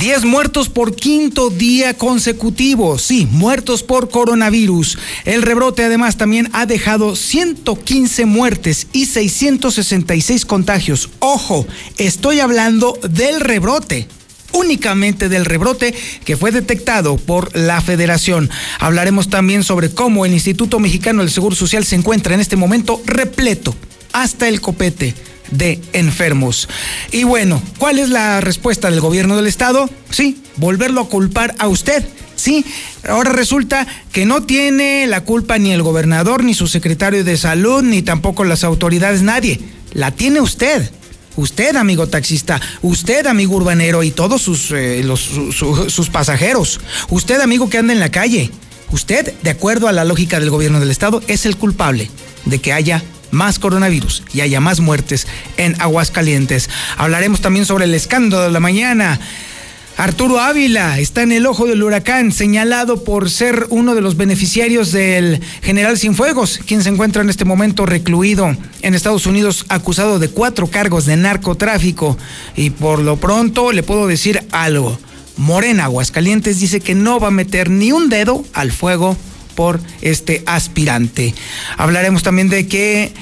10 muertos por quinto día consecutivo. Sí, muertos por coronavirus. El rebrote además también ha dejado 115 muertes y 666 contagios. Ojo, estoy hablando del rebrote únicamente del rebrote que fue detectado por la federación. Hablaremos también sobre cómo el Instituto Mexicano del Seguro Social se encuentra en este momento repleto hasta el copete de enfermos. Y bueno, ¿cuál es la respuesta del gobierno del estado? Sí, volverlo a culpar a usted. Sí, ahora resulta que no tiene la culpa ni el gobernador, ni su secretario de salud, ni tampoco las autoridades, nadie. La tiene usted. Usted, amigo taxista, usted, amigo urbanero y todos sus, eh, sus pasajeros. Usted, amigo que anda en la calle. Usted, de acuerdo a la lógica del gobierno del Estado, es el culpable de que haya más coronavirus y haya más muertes en Aguascalientes. Hablaremos también sobre el escándalo de la mañana. Arturo Ávila está en el ojo del huracán, señalado por ser uno de los beneficiarios del general Cienfuegos, quien se encuentra en este momento recluido en Estados Unidos, acusado de cuatro cargos de narcotráfico. Y por lo pronto le puedo decir algo. Morena Aguascalientes dice que no va a meter ni un dedo al fuego por este aspirante. Hablaremos también de que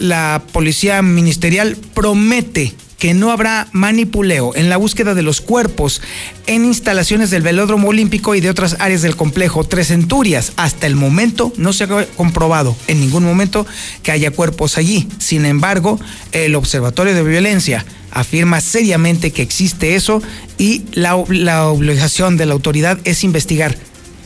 la policía ministerial promete que no habrá manipuleo en la búsqueda de los cuerpos en instalaciones del velódromo olímpico y de otras áreas del complejo Tres Centurias. Hasta el momento no se ha comprobado en ningún momento que haya cuerpos allí. Sin embargo, el Observatorio de Violencia afirma seriamente que existe eso y la, la obligación de la autoridad es investigar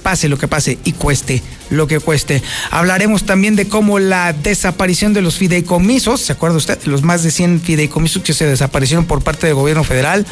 pase lo que pase y cueste lo que cueste. Hablaremos también de cómo la desaparición de los fideicomisos, ¿se acuerda usted? Los más de 100 fideicomisos que se desaparecieron por parte del gobierno federal,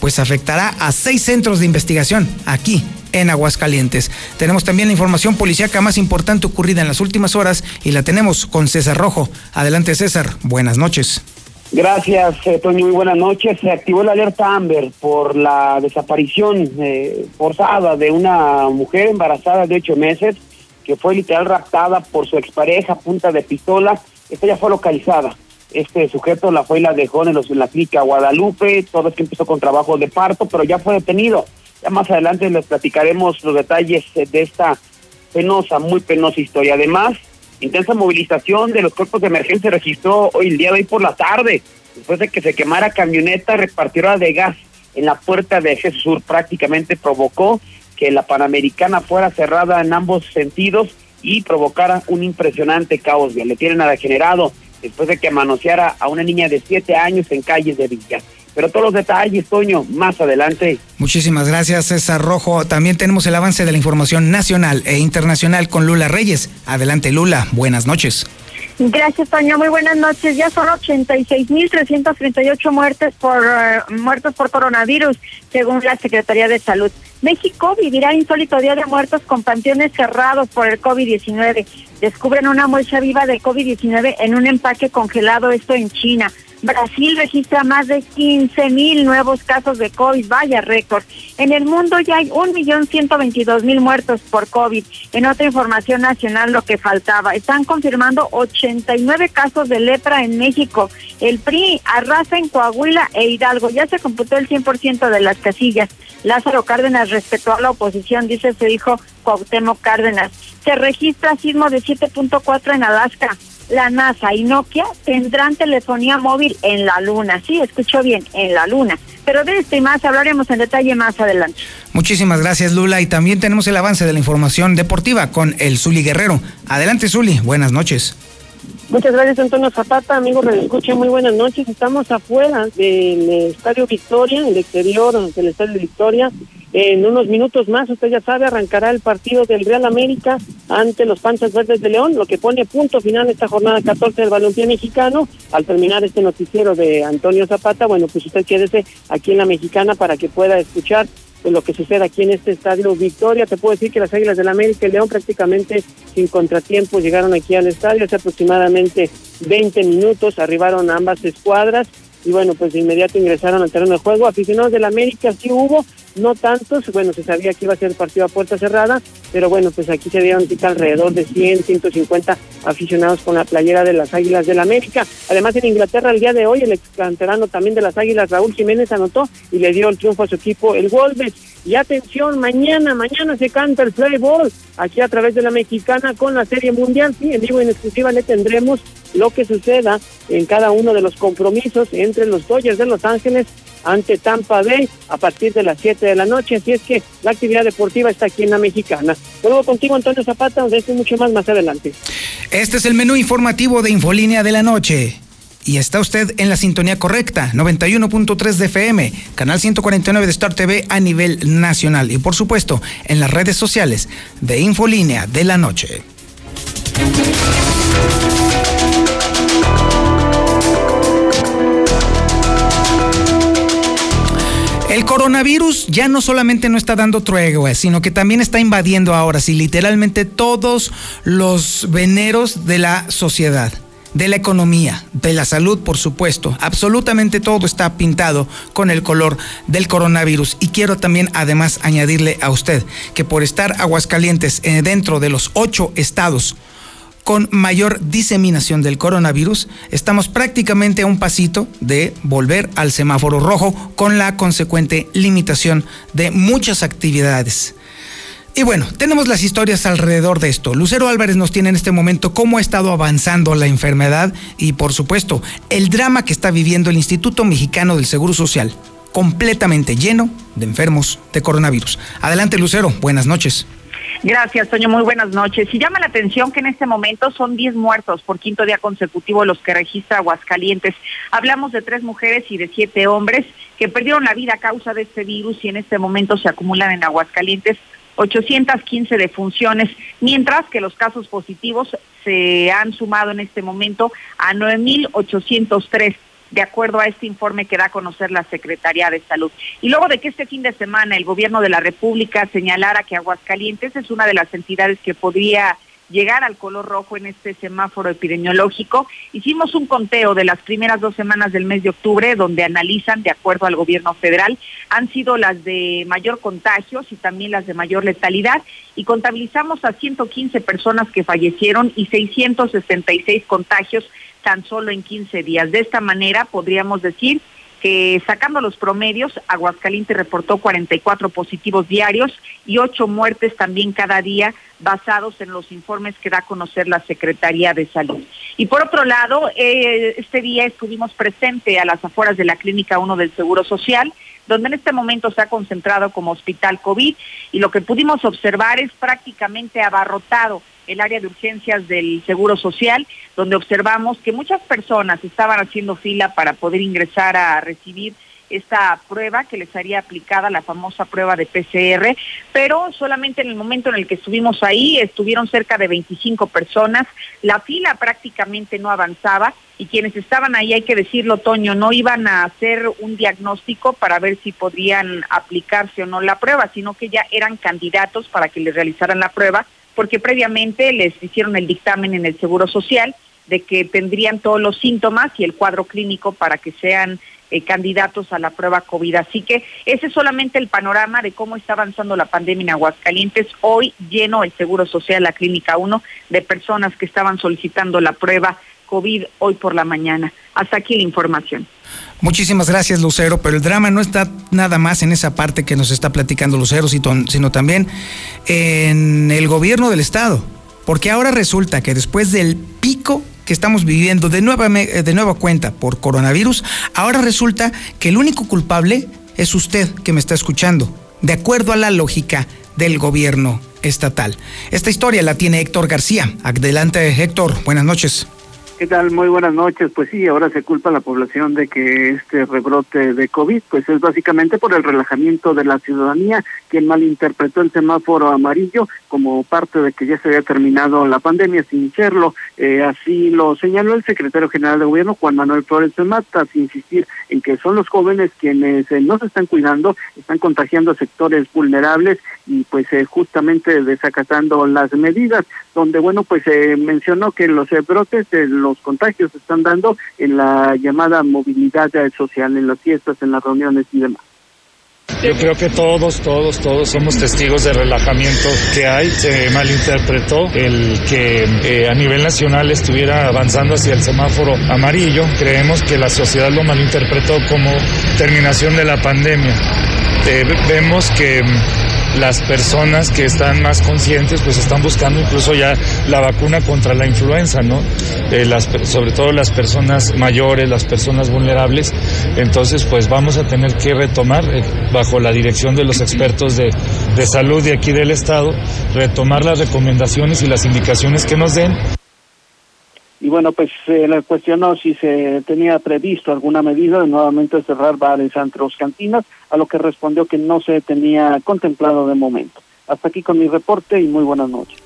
pues afectará a seis centros de investigación aquí en Aguascalientes. Tenemos también la información policíaca más importante ocurrida en las últimas horas y la tenemos con César Rojo. Adelante César, buenas noches. Gracias, eh, Toño. Muy buenas noches. Se activó la alerta Amber por la desaparición eh, forzada de una mujer embarazada de ocho meses que fue literal raptada por su expareja punta de pistola. Esta ya fue localizada. Este sujeto la fue y la dejó en, los, en la clínica Guadalupe. Todo es que empezó con trabajo de parto, pero ya fue detenido. Ya más adelante les platicaremos los detalles de esta penosa, muy penosa historia. Además, Intensa movilización de los cuerpos de emergencia registró hoy el día de hoy por la tarde, después de que se quemara camioneta repartidora de gas en la puerta de Jesús Sur. Prácticamente provocó que la Panamericana fuera cerrada en ambos sentidos y provocara un impresionante caos. Le tienen nada generado después de que manoseara a una niña de siete años en calles de Villa. Pero todos los detalles, Toño, más adelante. Muchísimas gracias, César Rojo. También tenemos el avance de la información nacional e internacional con Lula Reyes. Adelante, Lula. Buenas noches. Gracias, Toño. Muy buenas noches. Ya son 86.338 muertes por uh, muertos por coronavirus, según la Secretaría de Salud. México vivirá insólito día de muertos con panteones cerrados por el COVID-19. Descubren una muestra viva de COVID-19 en un empaque congelado, esto en China. Brasil registra más de 15 mil nuevos casos de COVID, vaya récord. En el mundo ya hay un millón ciento veintidós mil muertos por COVID. En otra información nacional lo que faltaba, están confirmando 89 casos de lepra en México. El PRI arrasa en Coahuila e Hidalgo. Ya se computó el 100% de las casillas. Lázaro Cárdenas respetó a la oposición, dice se dijo Cuauhtémoc Cárdenas. Se registra sismo de 7.4 en Alaska la NASA y Nokia tendrán telefonía móvil en la Luna. Sí, escuchó bien, en la Luna. Pero de esto y más hablaremos en detalle más adelante. Muchísimas gracias, Lula. Y también tenemos el avance de la información deportiva con el Zuli Guerrero. Adelante, Zuli. Buenas noches. Muchas gracias, Antonio Zapata. Amigos, escucha muy buenas noches. Estamos afuera del Estadio Victoria, el exterior del Estadio Victoria. En unos minutos más, usted ya sabe, arrancará el partido del Real América ante los Panchas Verdes de León, lo que pone punto final esta jornada 14 del balompié mexicano. Al terminar este noticiero de Antonio Zapata, bueno, pues usted quédese aquí en la mexicana para que pueda escuchar lo que sucede aquí en este estadio Victoria. Te puedo decir que las Águilas del la América y León prácticamente sin contratiempo llegaron aquí al estadio hace aproximadamente 20 minutos, arribaron ambas escuadras y bueno, pues de inmediato ingresaron al terreno de juego. Aficionados del América sí hubo, no tantos, bueno, se sabía que iba a ser partido a puerta cerrada, pero bueno, pues aquí se dieron alrededor de 100, 150 aficionados con la playera de las Águilas del América. Además, en Inglaterra, el día de hoy, el ex canterano también de las Águilas, Raúl Jiménez, anotó y le dio el triunfo a su equipo, el Wolves. Y atención, mañana, mañana se canta el play ball aquí a través de la mexicana con la Serie Mundial. Sí, en vivo y en exclusiva le tendremos lo que suceda en cada uno de los compromisos entre los Dodgers de Los Ángeles ante Tampa Bay a partir de las 7 de la noche. Así es que la actividad deportiva está aquí en la mexicana. Luego contigo, Antonio Zapata, donde esto mucho más más adelante. Este es el menú informativo de Infolínea de la Noche. Y está usted en la sintonía correcta, 91.3 de FM, canal 149 de Star TV a nivel nacional. Y por supuesto, en las redes sociales de Infolínea de la Noche. El coronavirus ya no solamente no está dando tregua, sino que también está invadiendo ahora, sí, literalmente todos los veneros de la sociedad de la economía, de la salud, por supuesto. Absolutamente todo está pintado con el color del coronavirus. Y quiero también además añadirle a usted que por estar Aguascalientes eh, dentro de los ocho estados con mayor diseminación del coronavirus, estamos prácticamente a un pasito de volver al semáforo rojo con la consecuente limitación de muchas actividades. Y bueno, tenemos las historias alrededor de esto. Lucero Álvarez nos tiene en este momento cómo ha estado avanzando la enfermedad y por supuesto el drama que está viviendo el Instituto Mexicano del Seguro Social, completamente lleno de enfermos de coronavirus. Adelante Lucero, buenas noches. Gracias, Toño. Muy buenas noches. Y llama la atención que en este momento son 10 muertos por quinto día consecutivo los que registra Aguascalientes. Hablamos de tres mujeres y de siete hombres que perdieron la vida a causa de este virus y en este momento se acumulan en Aguascalientes 815 defunciones, mientras que los casos positivos se han sumado en este momento a 9.803 de acuerdo a este informe que da a conocer la Secretaría de Salud. Y luego de que este fin de semana el gobierno de la República señalara que Aguascalientes es una de las entidades que podría llegar al color rojo en este semáforo epidemiológico. Hicimos un conteo de las primeras dos semanas del mes de octubre, donde analizan, de acuerdo al gobierno federal, han sido las de mayor contagios y también las de mayor letalidad, y contabilizamos a 115 personas que fallecieron y 666 contagios tan solo en 15 días. De esta manera podríamos decir que sacando los promedios, Aguascalientes reportó 44 positivos diarios y 8 muertes también cada día basados en los informes que da a conocer la Secretaría de Salud. Y por otro lado, eh, este día estuvimos presente a las afueras de la Clínica 1 del Seguro Social, donde en este momento se ha concentrado como hospital COVID y lo que pudimos observar es prácticamente abarrotado el área de urgencias del Seguro Social, donde observamos que muchas personas estaban haciendo fila para poder ingresar a recibir esta prueba que les haría aplicada, la famosa prueba de PCR, pero solamente en el momento en el que estuvimos ahí estuvieron cerca de 25 personas, la fila prácticamente no avanzaba y quienes estaban ahí, hay que decirlo, Toño, no iban a hacer un diagnóstico para ver si podrían aplicarse o no la prueba, sino que ya eran candidatos para que les realizaran la prueba porque previamente les hicieron el dictamen en el Seguro Social de que tendrían todos los síntomas y el cuadro clínico para que sean eh, candidatos a la prueba COVID. Así que ese es solamente el panorama de cómo está avanzando la pandemia en Aguascalientes. Hoy lleno el Seguro Social, la Clínica 1, de personas que estaban solicitando la prueba COVID hoy por la mañana. Hasta aquí la información. Muchísimas gracias, Lucero, pero el drama no está nada más en esa parte que nos está platicando Lucero, sino también en el gobierno del Estado. Porque ahora resulta que después del pico que estamos viviendo de nueva, de nueva cuenta por coronavirus, ahora resulta que el único culpable es usted que me está escuchando, de acuerdo a la lógica del gobierno estatal. Esta historia la tiene Héctor García. Adelante, Héctor. Buenas noches. ¿Qué tal? Muy buenas noches. Pues sí, ahora se culpa a la población de que este rebrote de COVID, pues es básicamente por el relajamiento de la ciudadanía, quien malinterpretó el semáforo amarillo como parte de que ya se había terminado la pandemia sin serlo. Eh, así lo señaló el secretario general de gobierno, Juan Manuel Flores de Mata, sin insistir en que son los jóvenes quienes eh, no se están cuidando, están contagiando sectores vulnerables y pues eh, justamente desacatando las medidas, donde bueno, pues mencionó que los brotes de los contagios se están dando en la llamada movilidad social, en las fiestas, en las reuniones y demás. Yo creo que todos, todos, todos somos testigos del relajamiento que hay. Se malinterpretó el que eh, a nivel nacional estuviera avanzando hacia el semáforo amarillo. Creemos que la sociedad lo malinterpretó como terminación de la pandemia. Eh, vemos que las personas que están más conscientes pues están buscando incluso ya la vacuna contra la influenza, ¿no? Eh, sobre todo las personas mayores, las personas vulnerables. Entonces pues vamos a tener que retomar eh, bajo la dirección de los expertos de, de salud de aquí del estado, retomar las recomendaciones y las indicaciones que nos den y bueno, pues se le cuestionó si se tenía previsto alguna medida de nuevamente cerrar bares, antros, cantinas, a lo que respondió que no se tenía contemplado de momento. Hasta aquí con mi reporte y muy buenas noches.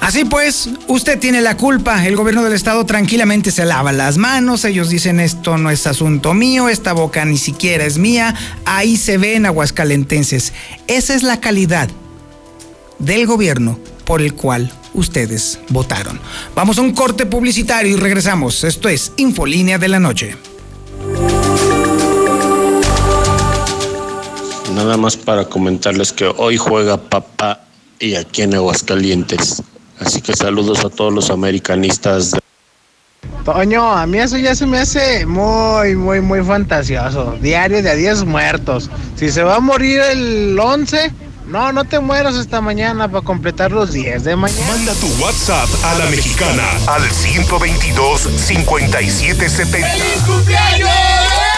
Así pues, usted tiene la culpa. El gobierno del estado tranquilamente se lava las manos. Ellos dicen esto no es asunto mío, esta boca ni siquiera es mía. Ahí se ven aguascalentenses. Esa es la calidad del gobierno por el cual ustedes votaron. Vamos a un corte publicitario y regresamos. Esto es Infolínea de la Noche. Nada más para comentarles que hoy juega papá y aquí en Aguascalientes. Así que saludos a todos los americanistas. Toño, a mí eso ya se me hace muy, muy, muy fantasioso. Diario de a 10 muertos. Si se va a morir el 11, no, no te mueras esta mañana para completar los 10 de mañana. Manda tu WhatsApp a la mexicana al 122 5770. ¡Feliz cumpleaños!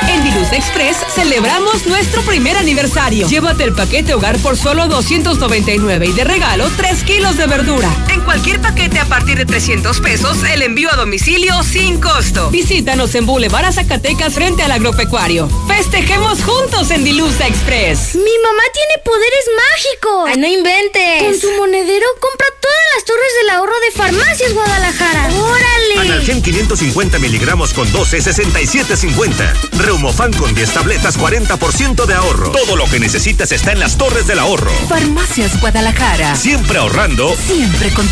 En Diluz Express celebramos nuestro primer aniversario. Llévate el paquete hogar por solo 299 y de regalo 3 kilos de verdura. Cualquier paquete a partir de 300 pesos, el envío a domicilio sin costo. Visítanos en Boulevard Zacatecas frente al agropecuario. Festejemos juntos en Diluz Express. Mi mamá tiene poderes mágicos. Ay, no inventes. Con su monedero compra todas las torres del ahorro de Farmacias Guadalajara. ¡Órale! Analgen 550 miligramos con 12, 67.50. Reumofan con 10 tabletas, 40% de ahorro. Todo lo que necesitas está en las torres del ahorro. Farmacias Guadalajara. Siempre ahorrando. Siempre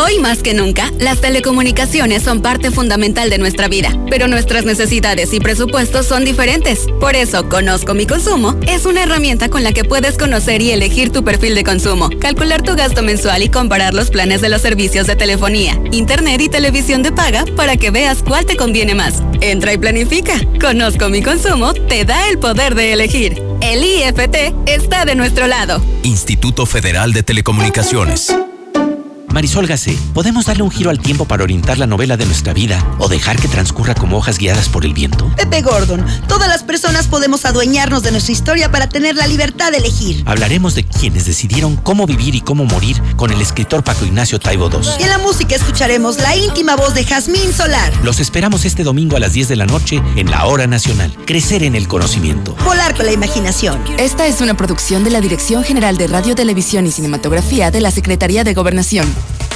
Hoy más que nunca, las telecomunicaciones son parte fundamental de nuestra vida, pero nuestras necesidades y presupuestos son diferentes. Por eso, Conozco mi consumo es una herramienta con la que puedes conocer y elegir tu perfil de consumo, calcular tu gasto mensual y comparar los planes de los servicios de telefonía, internet y televisión de paga para que veas cuál te conviene más. Entra y planifica. Conozco mi consumo te da el poder de elegir. El IFT está de nuestro lado. Instituto Federal de Telecomunicaciones. Marisol Gacé, ¿podemos darle un giro al tiempo para orientar la novela de nuestra vida o dejar que transcurra como hojas guiadas por el viento? Pepe Gordon, todas las personas podemos adueñarnos de nuestra historia para tener la libertad de elegir. Hablaremos de quienes decidieron cómo vivir y cómo morir con el escritor Paco Ignacio Taibo II. Y en la música escucharemos la íntima voz de Jazmín Solar. Los esperamos este domingo a las 10 de la noche en la Hora Nacional. Crecer en el conocimiento. Volar con la imaginación. Esta es una producción de la Dirección General de Radio, Televisión y Cinematografía de la Secretaría de Gobernación.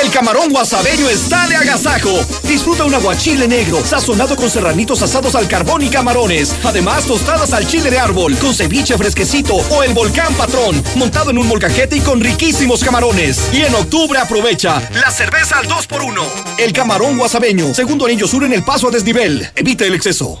El camarón guasabeño está de agasajo. Disfruta un aguachile negro, sazonado con serranitos asados al carbón y camarones. Además, tostadas al chile de árbol, con ceviche fresquecito o el volcán patrón, montado en un molcajete y con riquísimos camarones. Y en octubre aprovecha la cerveza al 2x1. El camarón guasabeño, segundo anillo sur en el paso a desnivel. Evita el exceso.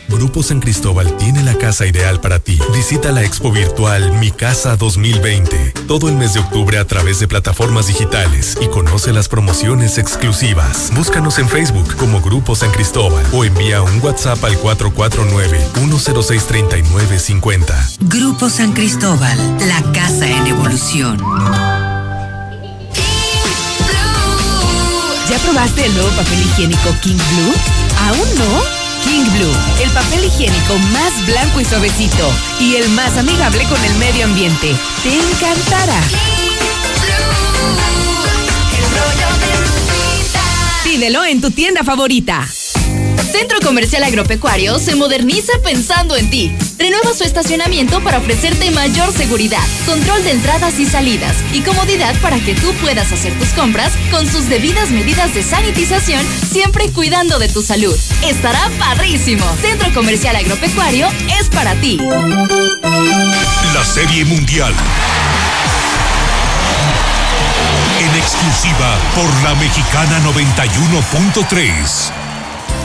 Grupo San Cristóbal tiene la casa ideal para ti. Visita la expo virtual Mi Casa 2020 todo el mes de octubre a través de plataformas digitales y conoce las promociones exclusivas. Búscanos en Facebook como Grupo San Cristóbal o envía un WhatsApp al 449-106-3950. Grupo San Cristóbal, la casa en evolución. ¿Ya probaste el nuevo papel higiénico King Blue? ¿Aún no? King Blue, el papel higiénico más blanco y suavecito y el más amigable con el medio ambiente. Te encantará. Pídelo en tu tienda favorita. Centro Comercial Agropecuario se moderniza pensando en ti. Renueva su estacionamiento para ofrecerte mayor seguridad, control de entradas y salidas y comodidad para que tú puedas hacer tus compras con sus debidas medidas de sanitización, siempre cuidando de tu salud. Estará padrísimo. Centro Comercial Agropecuario es para ti. La Serie Mundial. En exclusiva por la Mexicana 91.3.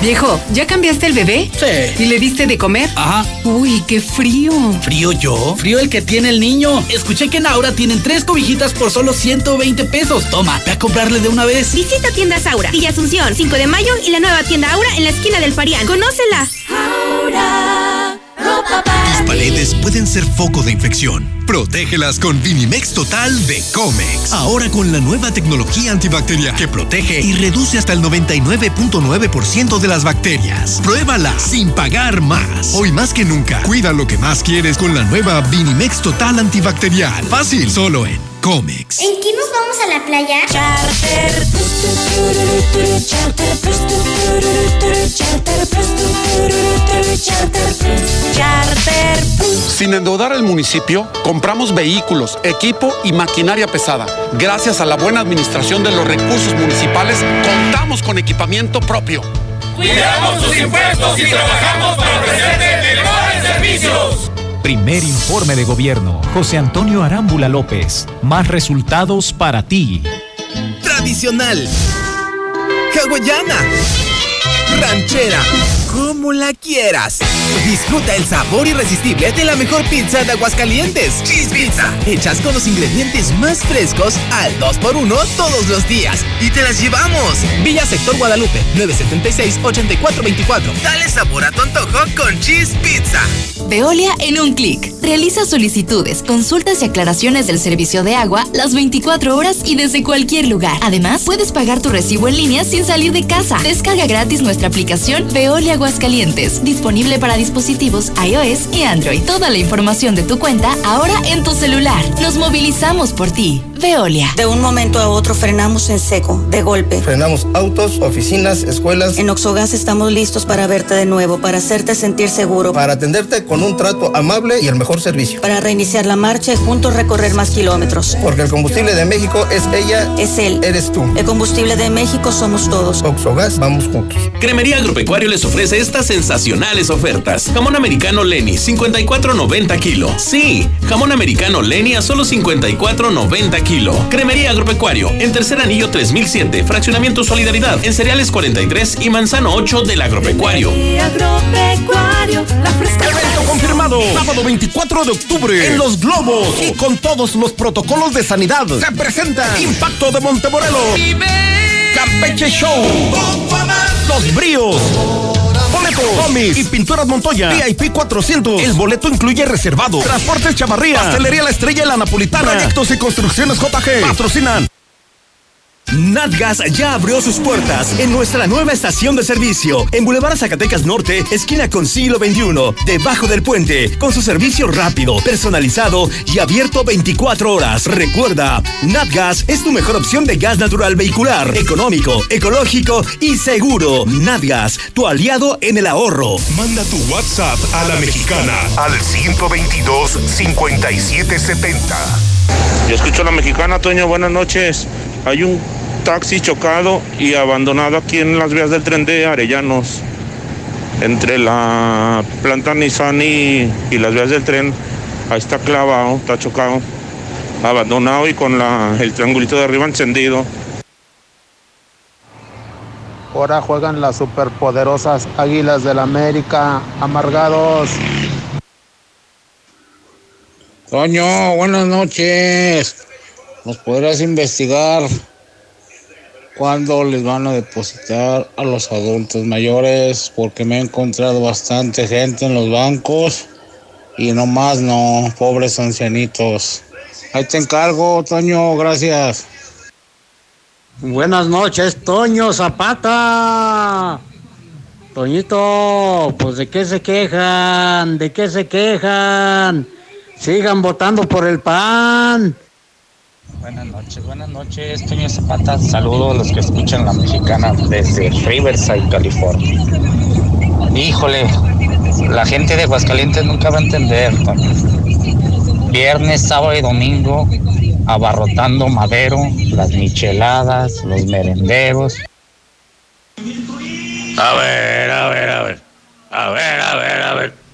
Viejo, ¿ya cambiaste el bebé? Sí. ¿Y le diste de comer? Ajá. Uy, qué frío. ¿Frío yo? Frío el que tiene el niño. Escuché que en Aura tienen tres cobijitas por solo 120 pesos. Toma, ve a comprarle de una vez. Visita tiendas Aura, Villa Asunción, 5 de mayo y la nueva tienda Aura en la esquina del Parián. ¡Conócela! Aura. Tus paredes pueden ser foco de infección. Protégelas con Vinimex Total de Comex. Ahora con la nueva tecnología antibacterial que protege y reduce hasta el 99.9% de las bacterias. Pruébala sin pagar más. Hoy más que nunca, cuida lo que más quieres con la nueva Vinimex Total antibacterial. Fácil, solo en Comex. ¿En qué nos vamos a la playa? Charter. Charter. Sin endeudar el municipio, compramos vehículos, equipo y maquinaria pesada. Gracias a la buena administración de los recursos municipales, contamos con equipamiento propio. Cuidamos tus impuestos y trabajamos para ofrecerte mejores servicios. Primer informe de gobierno. José Antonio Arámbula López. Más resultados para ti. Tradicional. Hawaiana. Ranchera. Como la quieras. Disfruta el sabor irresistible de la mejor pizza de Aguascalientes. Cheese Pizza. Hechas con los ingredientes más frescos al 2x1 todos los días. Y te las llevamos. Villa Sector Guadalupe, 976-8424. Dale sabor a tu antojo con Cheese Pizza. Veolia en un clic. Realiza solicitudes, consultas y aclaraciones del servicio de agua las 24 horas y desde cualquier lugar. Además, puedes pagar tu recibo en línea sin salir de casa. Descarga gratis nuestra aplicación Veolia Aguascalientes, disponible para dispositivos iOS y Android. Toda la información de tu cuenta ahora en tu celular. Nos movilizamos por ti. Veolia. De un momento a otro frenamos en seco, de golpe. Frenamos autos, oficinas, escuelas. En Oxogas estamos listos para verte de nuevo, para hacerte sentir seguro. Para atenderte con un trato amable y el mejor servicio. Para reiniciar la marcha y juntos recorrer más kilómetros. Porque el combustible de México es ella. Es él. Eres tú. El combustible de México somos todos. Oxogas, vamos juntos. Cremería Agropecuario les ofrece estas sensacionales ofertas. Jamón americano Lenny, 54.90 kilo. Sí, jamón americano Lenny a solo 54.90 kilo. Cremería Agropecuario, en tercer anillo 3007, fraccionamiento Solidaridad, en cereales 43 y manzano 8 del Agropecuario. Agropecuario, la fresca. Evento confirmado, sábado 24 de octubre, en Los Globos y con todos los protocolos de sanidad. Se presenta Impacto de Montemorelos. Campeche Show. Los Bríos. Cómics y pinturas Montoya. VIP 400. El boleto incluye reservado. Transportes Chavarría. Pastelería La Estrella y La Napolitana. Proyectos y construcciones JG. Patrocinan. Natgas ya abrió sus puertas en nuestra nueva estación de servicio en Boulevard Zacatecas Norte, esquina con siglo XXI, debajo del puente, con su servicio rápido, personalizado y abierto 24 horas. Recuerda, Natgas es tu mejor opción de gas natural vehicular, económico, ecológico y seguro. Natgas, tu aliado en el ahorro. Manda tu WhatsApp a la mexicana al 122 5770. Yo escucho a la mexicana, Toño, buenas noches. Hay un taxi chocado y abandonado aquí en las vías del tren de Arellanos. Entre la planta Nissan y, y las vías del tren, ahí está clavado, está chocado, abandonado y con la, el triangulito de arriba encendido. Ahora juegan las superpoderosas Águilas del América, amargados. Toño, buenas noches. ¿Nos podrás investigar cuándo les van a depositar a los adultos mayores? Porque me he encontrado bastante gente en los bancos y nomás no, pobres ancianitos. Ahí te encargo, Toño, gracias. Buenas noches, Toño Zapata. Toñito, pues de qué se quejan, de qué se quejan. Sigan votando por el PAN. Buenas noches, buenas noches, Toño Zapata. Saludos a los que escuchan la mexicana desde Riverside, California. Híjole, la gente de Aguascalientes nunca va a entender. Viernes, sábado y domingo, abarrotando Madero, las micheladas, los merenderos. A ver, a ver, a ver. A ver, a ver, a ver.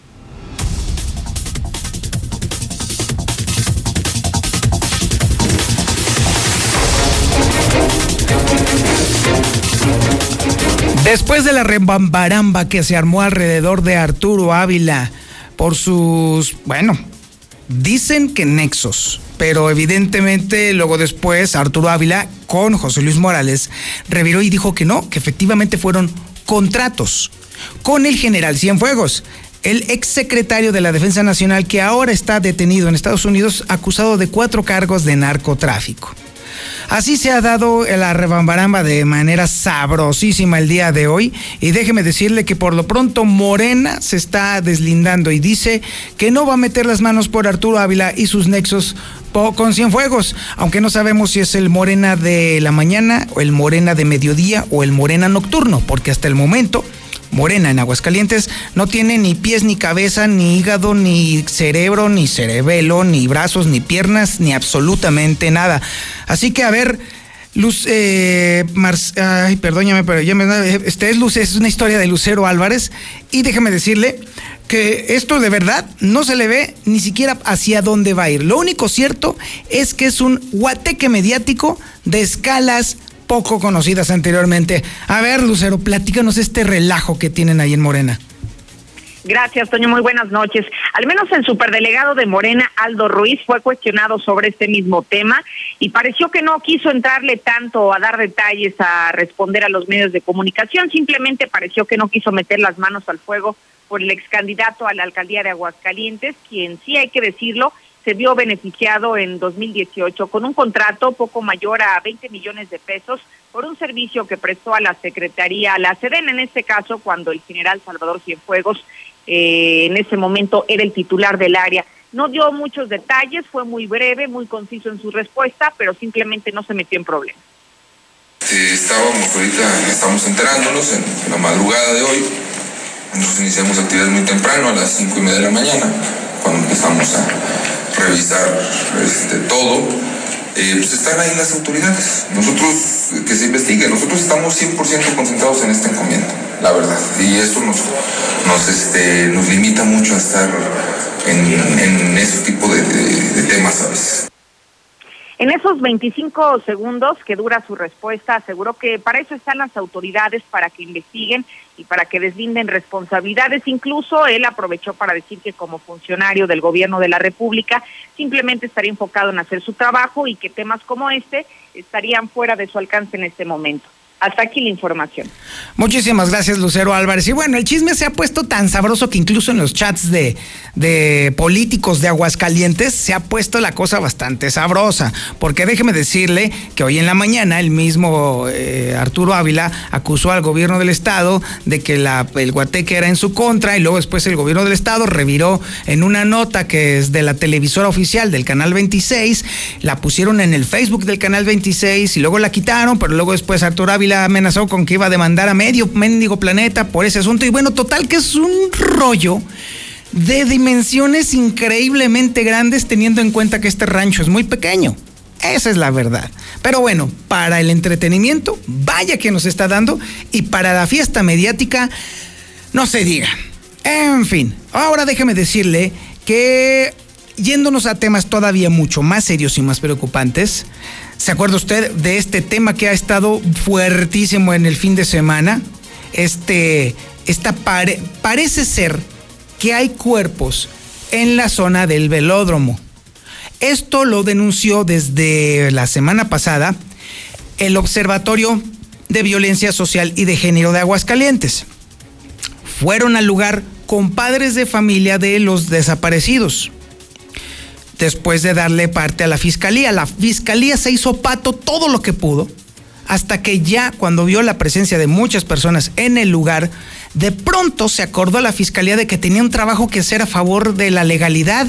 Después de la rebambaramba que se armó alrededor de Arturo Ávila por sus, bueno, dicen que nexos, pero evidentemente luego después Arturo Ávila con José Luis Morales reviró y dijo que no, que efectivamente fueron contratos con el general Cienfuegos, el exsecretario de la Defensa Nacional que ahora está detenido en Estados Unidos acusado de cuatro cargos de narcotráfico. Así se ha dado la rebambaramba de manera sabrosísima el día de hoy. Y déjeme decirle que por lo pronto Morena se está deslindando y dice que no va a meter las manos por Arturo Ávila y sus nexos con Cienfuegos, aunque no sabemos si es el Morena de la mañana o el Morena de mediodía o el Morena nocturno, porque hasta el momento Morena en Aguascalientes no tiene ni pies ni cabeza, ni hígado, ni cerebro, ni cerebelo, ni brazos, ni piernas, ni absolutamente nada. Así que a ver, Luz, eh, ay, perdóñame, pero ya me, este es Luz, es una historia de Lucero Álvarez y déjeme decirle que esto de verdad no se le ve ni siquiera hacia dónde va a ir. Lo único cierto es que es un guateque mediático de escalas poco conocidas anteriormente. A ver, Lucero, platícanos este relajo que tienen ahí en Morena. Gracias, Toño. Muy buenas noches. Al menos el superdelegado de Morena, Aldo Ruiz, fue cuestionado sobre este mismo tema y pareció que no quiso entrarle tanto a dar detalles, a responder a los medios de comunicación. Simplemente pareció que no quiso meter las manos al fuego por el ex candidato a la alcaldía de Aguascalientes, quien sí hay que decirlo, se vio beneficiado en 2018 con un contrato poco mayor a 20 millones de pesos por un servicio que prestó a la Secretaría, a la SEDEN en este caso, cuando el general Salvador Cienfuegos eh, en ese momento era el titular del área. No dio muchos detalles, fue muy breve, muy conciso en su respuesta, pero simplemente no se metió en problemas. estábamos ahorita, estamos enterándonos en la madrugada de hoy. Nos iniciamos actividades muy temprano, a las cinco y media de la mañana, cuando empezamos a revisar este, todo. Eh, pues están ahí las autoridades. Nosotros, que se investigue, nosotros estamos 100% concentrados en esta encomienda, la verdad. Y eso nos, nos, este, nos limita mucho a estar en, en ese tipo de, de, de temas a veces. En esos 25 segundos que dura su respuesta, aseguró que para eso están las autoridades, para que investiguen y para que deslinden responsabilidades. Incluso él aprovechó para decir que como funcionario del gobierno de la República simplemente estaría enfocado en hacer su trabajo y que temas como este estarían fuera de su alcance en este momento. Hasta aquí la información. Muchísimas gracias, Lucero Álvarez. Y bueno, el chisme se ha puesto tan sabroso que incluso en los chats de, de políticos de Aguascalientes se ha puesto la cosa bastante sabrosa. Porque déjeme decirle que hoy en la mañana el mismo eh, Arturo Ávila acusó al gobierno del estado de que el guateque era en su contra y luego después el gobierno del estado reviró en una nota que es de la televisora oficial del canal 26, la pusieron en el Facebook del canal 26 y luego la quitaron, pero luego después Arturo Ávila amenazó con que iba a demandar a medio mendigo planeta por ese asunto. Y bueno, total que es un rollo de dimensiones increíblemente grandes teniendo en cuenta que este rancho es muy pequeño. Esa es la verdad. Pero bueno, para el entretenimiento, vaya que nos está dando. Y para la fiesta mediática, no se diga. En fin, ahora déjeme decirle que yéndonos a temas todavía mucho más serios y más preocupantes, ¿Se acuerda usted de este tema que ha estado fuertísimo en el fin de semana? Este, esta parece ser que hay cuerpos en la zona del velódromo. Esto lo denunció desde la semana pasada el Observatorio de Violencia Social y de Género de Aguascalientes. Fueron al lugar con padres de familia de los desaparecidos después de darle parte a la fiscalía. La fiscalía se hizo pato todo lo que pudo, hasta que ya cuando vio la presencia de muchas personas en el lugar, de pronto se acordó a la fiscalía de que tenía un trabajo que hacer a favor de la legalidad,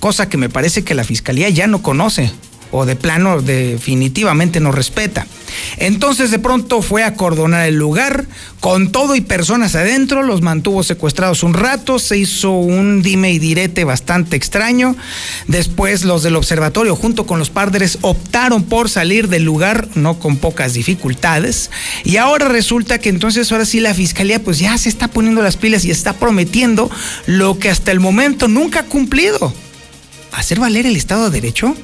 cosa que me parece que la fiscalía ya no conoce o de plano definitivamente no respeta. Entonces de pronto fue a acordonar el lugar con todo y personas adentro, los mantuvo secuestrados un rato, se hizo un dime y direte bastante extraño. Después los del observatorio junto con los padres optaron por salir del lugar, no con pocas dificultades. Y ahora resulta que entonces ahora sí la fiscalía pues ya se está poniendo las pilas y está prometiendo lo que hasta el momento nunca ha cumplido. ¿Hacer valer el Estado de Derecho?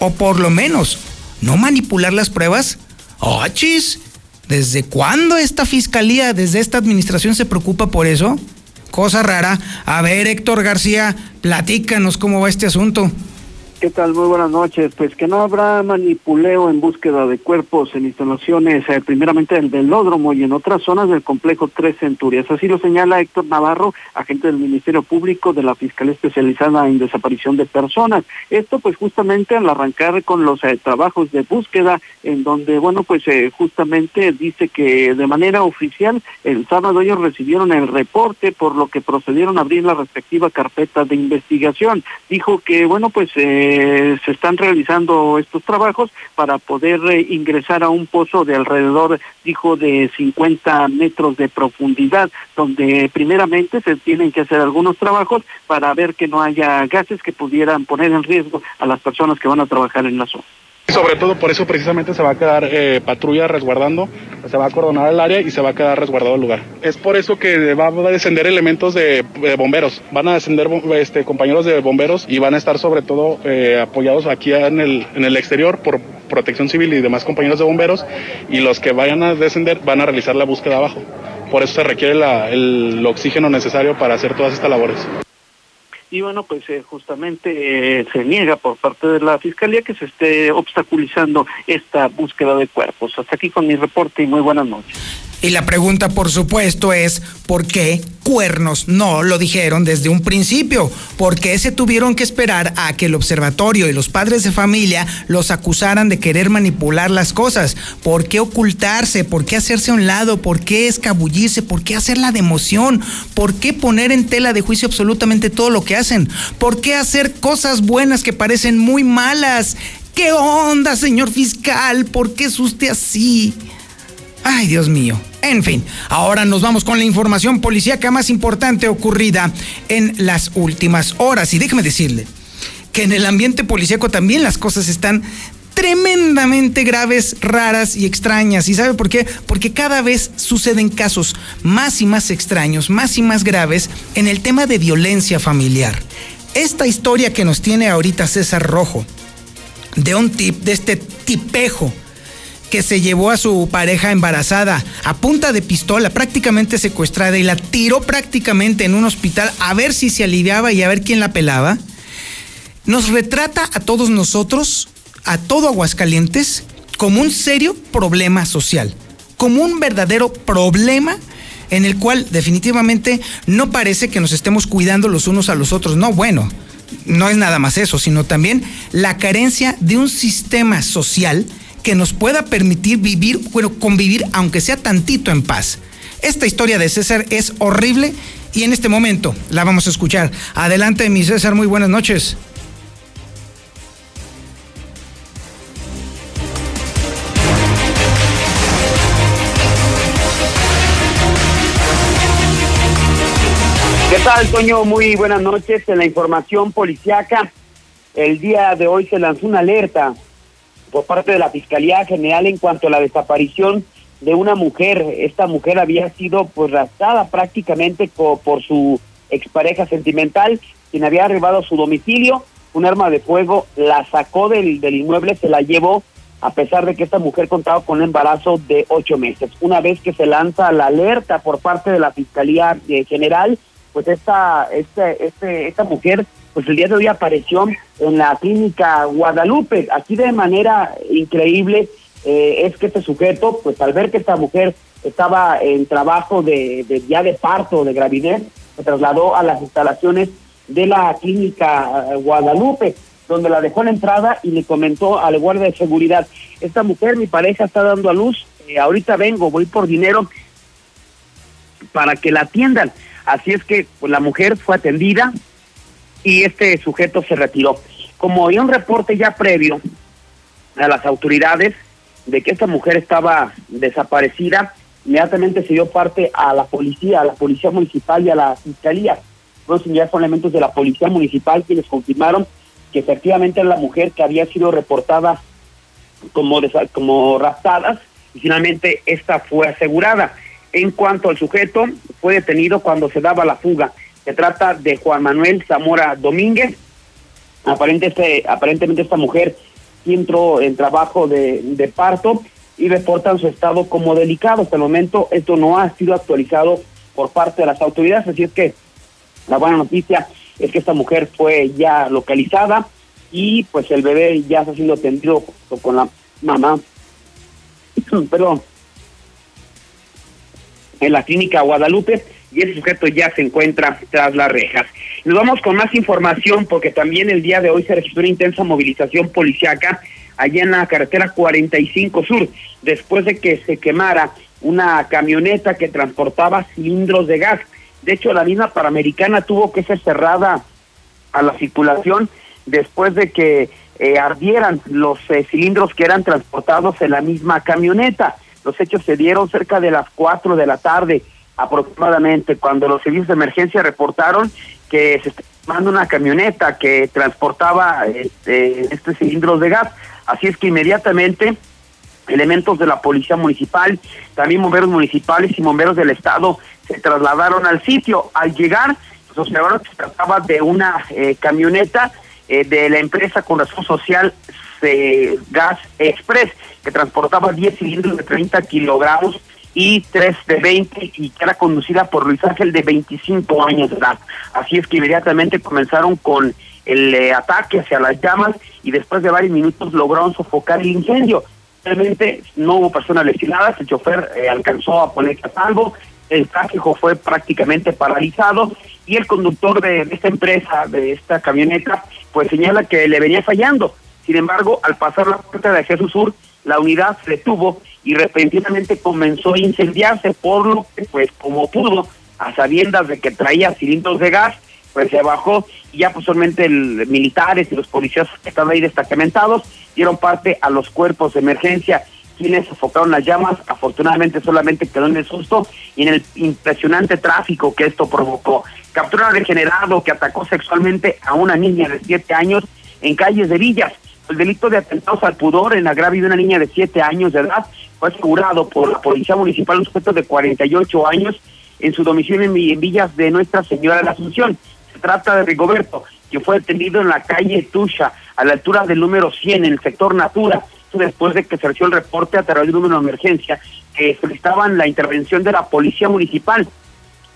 O por lo menos no manipular las pruebas. ¡Oh! ¿Desde cuándo esta fiscalía, desde esta administración se preocupa por eso? Cosa rara. A ver, Héctor García, platícanos cómo va este asunto. ¿Qué tal? Muy buenas noches. Pues que no habrá manipuleo en búsqueda de cuerpos en instalaciones, eh, primeramente del velódromo y en otras zonas del complejo Tres Centurias. Así lo señala Héctor Navarro, agente del Ministerio Público de la Fiscalía Especializada en Desaparición de Personas. Esto pues justamente al arrancar con los eh, trabajos de búsqueda, en donde, bueno, pues eh, justamente dice que de manera oficial el sábado ellos recibieron el reporte, por lo que procedieron a abrir la respectiva carpeta de investigación. Dijo que, bueno, pues... Eh, eh, se están realizando estos trabajos para poder eh, ingresar a un pozo de alrededor, dijo, de 50 metros de profundidad, donde primeramente se tienen que hacer algunos trabajos para ver que no haya gases que pudieran poner en riesgo a las personas que van a trabajar en la zona. Sobre todo por eso precisamente se va a quedar eh, patrulla resguardando, se va a acordonar el área y se va a quedar resguardado el lugar. Es por eso que va a descender elementos de, bomberos, van a descender este, compañeros de bomberos y van a estar sobre todo eh, apoyados aquí en el, en el exterior por protección civil y demás compañeros de bomberos y los que vayan a descender van a realizar la búsqueda abajo. Por eso se requiere el oxígeno necesario para hacer todas estas labores y bueno, pues eh, justamente eh, se niega por parte de la Fiscalía que se esté obstaculizando esta búsqueda de cuerpos. Hasta aquí con mi reporte y muy buenas noches. Y la pregunta, por supuesto, es ¿por qué cuernos no lo dijeron desde un principio? ¿Por qué se tuvieron que esperar a que el observatorio y los padres de familia los acusaran de querer manipular las cosas? ¿Por qué ocultarse? ¿Por qué hacerse a un lado? ¿Por qué escabullirse? ¿Por qué hacer la democión? ¿Por qué poner en tela de juicio absolutamente todo lo que hacen? ¿Por qué hacer cosas buenas que parecen muy malas? ¿Qué onda, señor fiscal? ¿Por qué es usted así? Ay, Dios mío. En fin, ahora nos vamos con la información policíaca más importante ocurrida en las últimas horas. Y déjeme decirle que en el ambiente policíaco también las cosas están tremendamente graves, raras y extrañas. ¿Y sabe por qué? Porque cada vez suceden casos más y más extraños, más y más graves en el tema de violencia familiar. Esta historia que nos tiene ahorita César Rojo, de un tip, de este tipejo que se llevó a su pareja embarazada a punta de pistola, prácticamente secuestrada, y la tiró prácticamente en un hospital a ver si se aliviaba y a ver quién la pelaba, nos retrata a todos nosotros, a todo Aguascalientes, como un serio problema social. como un verdadero problema en el cual definitivamente no parece que nos estemos cuidando los unos a los otros. No, bueno, no es nada más eso, sino también la carencia de un sistema social que nos pueda permitir vivir, bueno, convivir, aunque sea tantito en paz. Esta historia de César es horrible y en este momento la vamos a escuchar. Adelante, mi César, muy buenas noches. ¿Qué tal, Toño? Muy buenas noches. En la información policiaca, el día de hoy se lanzó una alerta por parte de la Fiscalía General en cuanto a la desaparición de una mujer. Esta mujer había sido pues raptada prácticamente por su expareja sentimental, quien había arribado a su domicilio, un arma de fuego, la sacó del, del inmueble, se la llevó, a pesar de que esta mujer contaba con un embarazo de ocho meses. Una vez que se lanza la alerta por parte de la Fiscalía eh, General, pues esta, este, este, esta mujer, pues el día de hoy apareció en la clínica Guadalupe. Aquí de manera increíble eh, es que este sujeto, pues al ver que esta mujer estaba en trabajo de, de ya de parto, de gravidez, se trasladó a las instalaciones de la clínica eh, Guadalupe, donde la dejó en la entrada y le comentó al guardia de seguridad, esta mujer, mi pareja está dando a luz, eh, ahorita vengo, voy por dinero para que la atiendan. Así es que pues, la mujer fue atendida y este sujeto se retiró. Como había un reporte ya previo a las autoridades de que esta mujer estaba desaparecida, inmediatamente se dio parte a la policía, a la policía municipal y a la fiscalía. Fueron enviados elementos de la policía municipal quienes confirmaron que efectivamente era la mujer que había sido reportada como, como raptadas y finalmente esta fue asegurada. En cuanto al sujeto, fue detenido cuando se daba la fuga. Se trata de Juan Manuel Zamora Domínguez. Aparentemente, aparentemente esta mujer entró en trabajo de, de parto y reportan su estado como delicado. Hasta el momento esto no ha sido actualizado por parte de las autoridades, así es que la buena noticia es que esta mujer fue ya localizada y pues el bebé ya está siendo atendido con la mamá. Perdón en la clínica Guadalupe y ese sujeto ya se encuentra tras las rejas. Nos vamos con más información porque también el día de hoy se registró una intensa movilización policiaca allá en la carretera 45 Sur, después de que se quemara una camioneta que transportaba cilindros de gas. De hecho, la misma Panamericana tuvo que ser cerrada a la circulación después de que eh, ardieran los eh, cilindros que eran transportados en la misma camioneta. Los hechos se dieron cerca de las 4 de la tarde aproximadamente, cuando los servicios de emergencia reportaron que se estaba quemando una camioneta que transportaba este, este cilindros de gas. Así es que inmediatamente elementos de la policía municipal, también bomberos municipales y bomberos del estado se trasladaron al sitio. Al llegar, pues observaron que se trataba de una eh, camioneta eh, de la empresa con razón social eh, Gas Express, que transportaba 10 cilindros de 30 kilogramos y 3 de 20 y que era conducida por Luis Ángel de 25 años de edad. Así es que inmediatamente comenzaron con el eh, ataque hacia las llamas y después de varios minutos lograron sofocar el incendio. Realmente no hubo personas lesionadas, el chofer eh, alcanzó a ponerse a salvo, el tráfico fue prácticamente paralizado y el conductor de esta empresa, de esta camioneta, pues señala que le venía fallando. Sin embargo, al pasar la puerta de Jesús Sur, la unidad se detuvo y repentinamente comenzó a incendiarse, por lo que, pues, como pudo, a sabiendas de que traía cilindros de gas, pues se bajó y ya posteriormente el militares y los policías que estaban ahí destacamentados dieron parte a los cuerpos de emergencia quienes sofocaron las llamas, afortunadamente solamente quedó en el susto y en el impresionante tráfico que esto provocó. Captura degenerado que atacó sexualmente a una niña de siete años en calles de Villas el delito de atentados al pudor en agravio de una niña de 7 años de edad fue asegurado por la Policía Municipal un sujeto de 48 años en su domicilio en Villas de Nuestra Señora de la Asunción. Se trata de Rigoberto, que fue detenido en la calle Tusha, a la altura del número 100, en el sector Natura, después de que se recibió el reporte a través de un número de emergencia que solicitaban la intervención de la Policía Municipal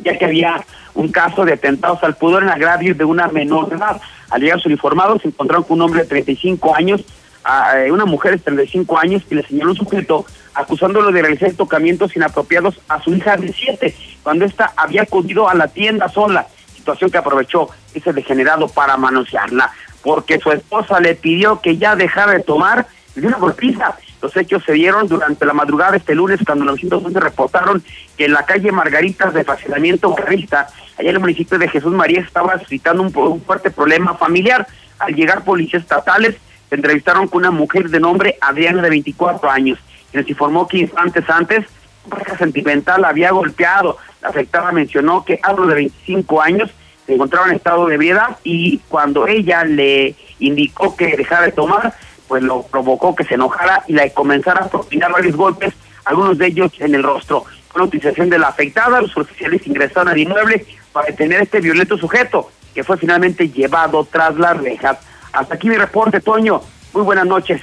ya que había un caso de atentados al pudor en agravio de una menor de edad. Al llegar los uniformados se encontraron con un hombre de 35 años, a una mujer de 35 años que le señaló un sujeto acusándolo de realizar tocamientos inapropiados a su hija de siete, cuando ésta había acudido a la tienda sola, situación que aprovechó ese degenerado para manosearla, porque su esposa le pidió que ya dejara de tomar de una golpiza. Los hechos se dieron durante la madrugada de este lunes cuando 911 reportaron que en la calle Margaritas de Facilamiento Carrista, allá en el municipio de Jesús María, estaba suscitando un, fuerte problema familiar. Al llegar policías estatales, se entrevistaron con una mujer de nombre Adriana de 24 años, quien se informó que instantes antes, pareja sentimental había golpeado. La afectada mencionó que algo de 25 años se encontraba en estado de ebriedad y cuando ella le indicó que dejara de tomar, pues lo provocó que se enojara y la comenzara a propinar varios golpes, algunos de ellos en el rostro. Con la utilización de la afectada, los oficiales ingresaron al inmueble para detener a este violento sujeto, que fue finalmente llevado tras las rejas. Hasta aquí mi reporte, Toño. Muy buenas noches.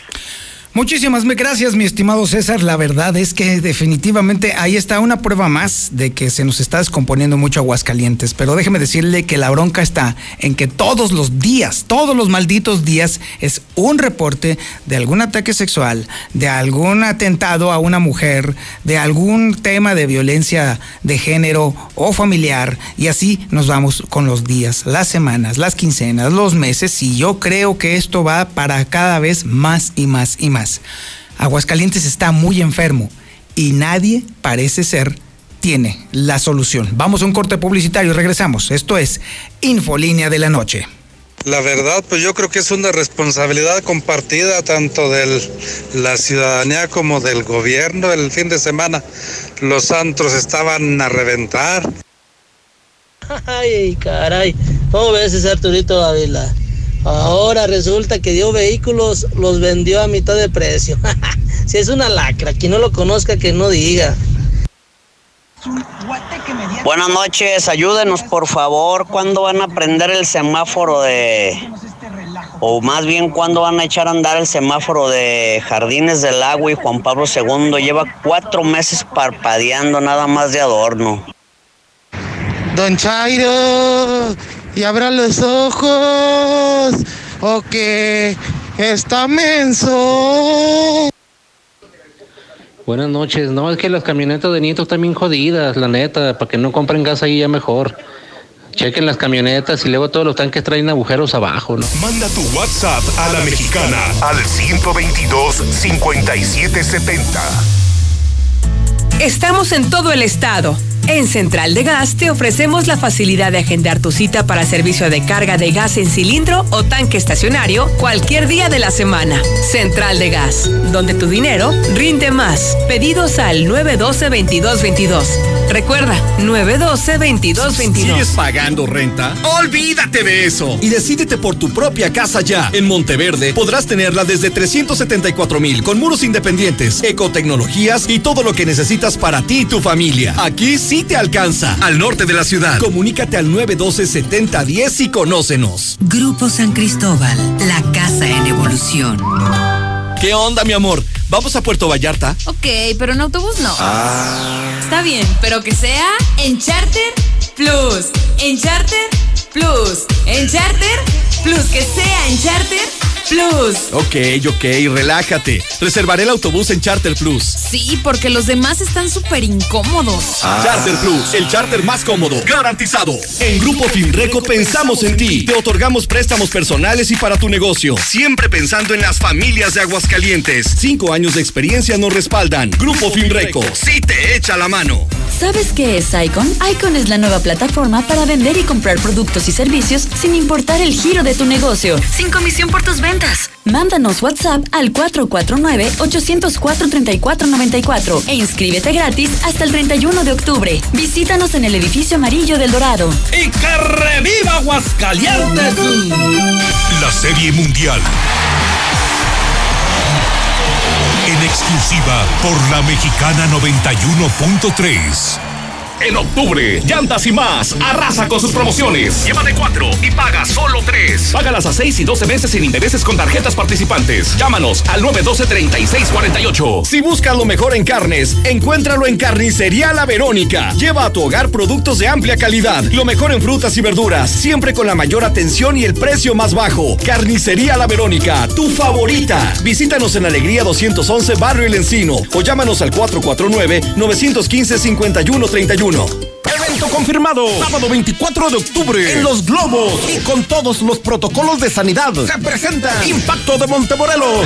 Muchísimas gracias, mi estimado César. La verdad es que definitivamente ahí está una prueba más de que se nos está descomponiendo mucho Aguascalientes. Pero déjeme decirle que la bronca está en que todos los días, todos los malditos días, es un reporte de algún ataque sexual, de algún atentado a una mujer, de algún tema de violencia de género o familiar. Y así nos vamos con los días, las semanas, las quincenas, los meses. Y yo creo que esto va para cada vez más y más y más. Aguascalientes está muy enfermo y nadie parece ser tiene la solución. Vamos a un corte publicitario y regresamos. Esto es Infolínea de la Noche. La verdad, pues yo creo que es una responsabilidad compartida tanto de la ciudadanía como del gobierno. El fin de semana los antros estaban a reventar. Ay, caray. ¿Cómo ves ese Arturito Ávila? Ahora resulta que dio vehículos, los vendió a mitad de precio. si es una lacra, quien no lo conozca que no diga. Buenas noches, ayúdenos por favor. ¿Cuándo van a prender el semáforo de... O más bien, ¿cuándo van a echar a andar el semáforo de Jardines del Agua y Juan Pablo II? Lleva cuatro meses parpadeando nada más de adorno. Don Chairo, y abra los ojos, o que está menso. Buenas noches. No, es que las camionetas de Nieto están bien jodidas, la neta, para que no compren gas ahí ya mejor. Chequen las camionetas y luego todos los tanques traen agujeros abajo, ¿no? Manda tu WhatsApp a la mexicana al 122-5770. Estamos en todo el estado. En Central de Gas te ofrecemos la facilidad de agendar tu cita para servicio de carga de gas en cilindro o tanque estacionario cualquier día de la semana. Central de Gas, donde tu dinero rinde más. Pedidos al 912-2222. Recuerda, 912-2222. ¿Sigues pagando renta? Olvídate de eso y decídete por tu propia casa ya. En Monteverde podrás tenerla desde 374 mil con muros independientes, ecotecnologías y todo lo que necesitas para ti y tu familia. Aquí sí te alcanza. Al norte de la ciudad. Comunícate al 912-7010 y conócenos. Grupo San Cristóbal, la casa en evolución. ¿Qué onda, mi amor? ¿Vamos a Puerto Vallarta? Ok, pero en autobús no. Ah. Está bien, pero que sea en Charter Plus. En Charter Plus. En Charter Plus. Que sea en Charter Plus. Ok, ok, relájate. Reservaré el autobús en Charter Plus. Sí, porque los demás están súper incómodos. Charter Plus, el charter más cómodo, garantizado. En Grupo Finreco pensamos en ti. Te otorgamos préstamos personales y para tu negocio. Siempre pensando en las familias de Aguascalientes. Cinco años de experiencia nos respaldan. Grupo Finreco, sí te echa la mano. ¿Sabes qué es Icon? Icon es la nueva plataforma para vender y comprar productos y servicios sin importar el giro de tu negocio. Sin comisión por tus ventas. Mándanos WhatsApp al 449-804-3494 e inscríbete gratis hasta el 31 de octubre. Visítanos en el edificio amarillo del Dorado. ¡Y que reviva Aguascalientes! La Serie Mundial. En exclusiva por la Mexicana 91.3. En octubre, Llantas y más arrasa con sus promociones. Llévate cuatro y paga solo tres. Págalas a seis y 12 meses sin intereses con tarjetas participantes. Llámanos al 912-3648. Si buscas lo mejor en carnes, encuéntralo en Carnicería La Verónica. Lleva a tu hogar productos de amplia calidad, lo mejor en frutas y verduras, siempre con la mayor atención y el precio más bajo. Carnicería La Verónica, tu favorita. Visítanos en Alegría 211 Barrio El Encino o llámanos al 449-915-5131. Evento confirmado. Sábado 24 de octubre. En Los Globos. Y con todos los protocolos de sanidad. Se presenta Impacto de Montemorelos.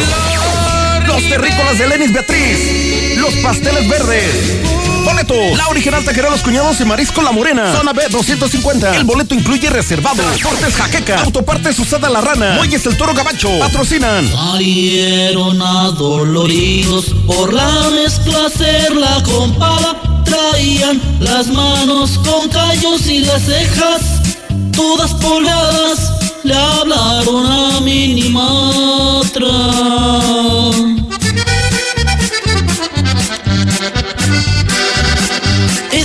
Los terrícolas de Lenis Beatriz. Los pasteles verdes. Boletos. La original taquera Los Cuñados y Marisco La Morena. Zona B 250. El boleto incluye reservado. Transportes Jaqueca. Autopartes Usada La Rana. Muelles El Toro Gabacho. Patrocinan. Salieron adoloridos por la mezcla hacerla con pala. Traían las manos con callos y las cejas todas polvadas. Le hablaron a Minimatra. Y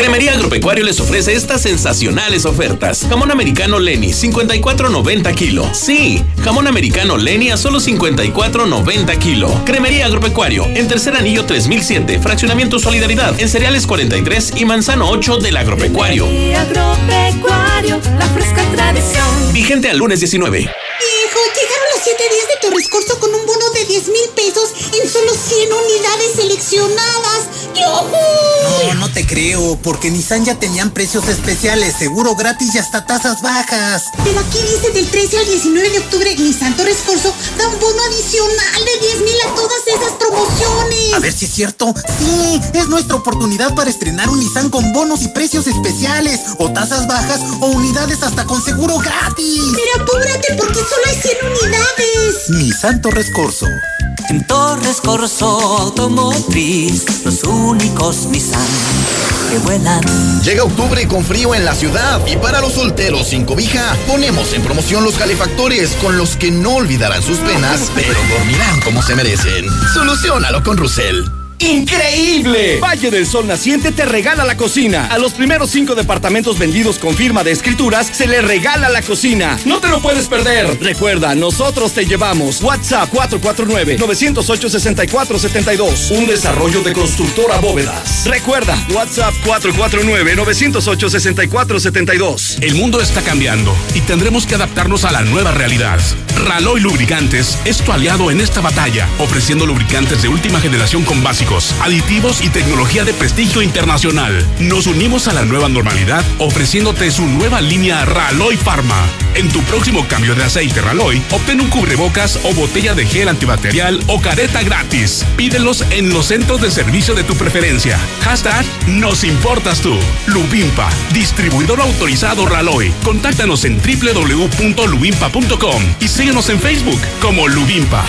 Cremería Agropecuario les ofrece estas sensacionales ofertas. Jamón americano Lenny, 54.90 kilo. Sí, jamón americano Lenny a solo 54.90 kilo. Cremería Agropecuario, en tercer anillo 3007, fraccionamiento Solidaridad, en cereales 43 y manzano 8 del Agropecuario. Agropecuario, la fresca tradición. Vigente al lunes 19. Viejo, llegaron los 7 días de Torres Corso con un 10 mil pesos en solo 100 unidades seleccionadas. ¡Yujú! No, no te creo, porque Nissan ya tenían precios especiales, seguro gratis y hasta tasas bajas. Pero aquí dice del 13 al 19 de octubre Nissan Torres Corso da un bono adicional de 10 mil a todas esas promociones. A ver si es cierto. Sí, es nuestra oportunidad para estrenar un Nissan con bonos y precios especiales, o tasas bajas, o unidades hasta con seguro gratis. Pero apúrate porque solo hay 100 unidades. Nissan Torres Corso. En Torres Corso Automotriz, los únicos Nissan que vuelan. Llega octubre con frío en la ciudad y para los solteros sin cobija ponemos en promoción los calefactores con los que no olvidarán sus penas, pero dormirán como se merecen. Solucionalo con Russell. ¡Increíble! Valle del Sol Naciente te regala la cocina. A los primeros cinco departamentos vendidos con firma de escrituras se le regala la cocina. No te lo puedes perder. Recuerda, nosotros te llevamos. WhatsApp 449-908-6472. Un desarrollo de constructora bóvedas. Recuerda, WhatsApp 449-908-6472. El mundo está cambiando y tendremos que adaptarnos a la nueva realidad. Raloy Lubricantes es tu aliado en esta batalla, ofreciendo lubricantes de última generación con aditivos y tecnología de prestigio internacional. Nos unimos a la nueva normalidad ofreciéndote su nueva línea Raloy Pharma. En tu próximo cambio de aceite Raloy, obtén un cubrebocas o botella de gel antibacterial o careta gratis. Pídelos en los centros de servicio de tu preferencia. Hashtag Nos importas tú. Lubimpa, distribuidor autorizado Raloy. Contáctanos en www.lubimpa.com y síguenos en Facebook como Lubimpa.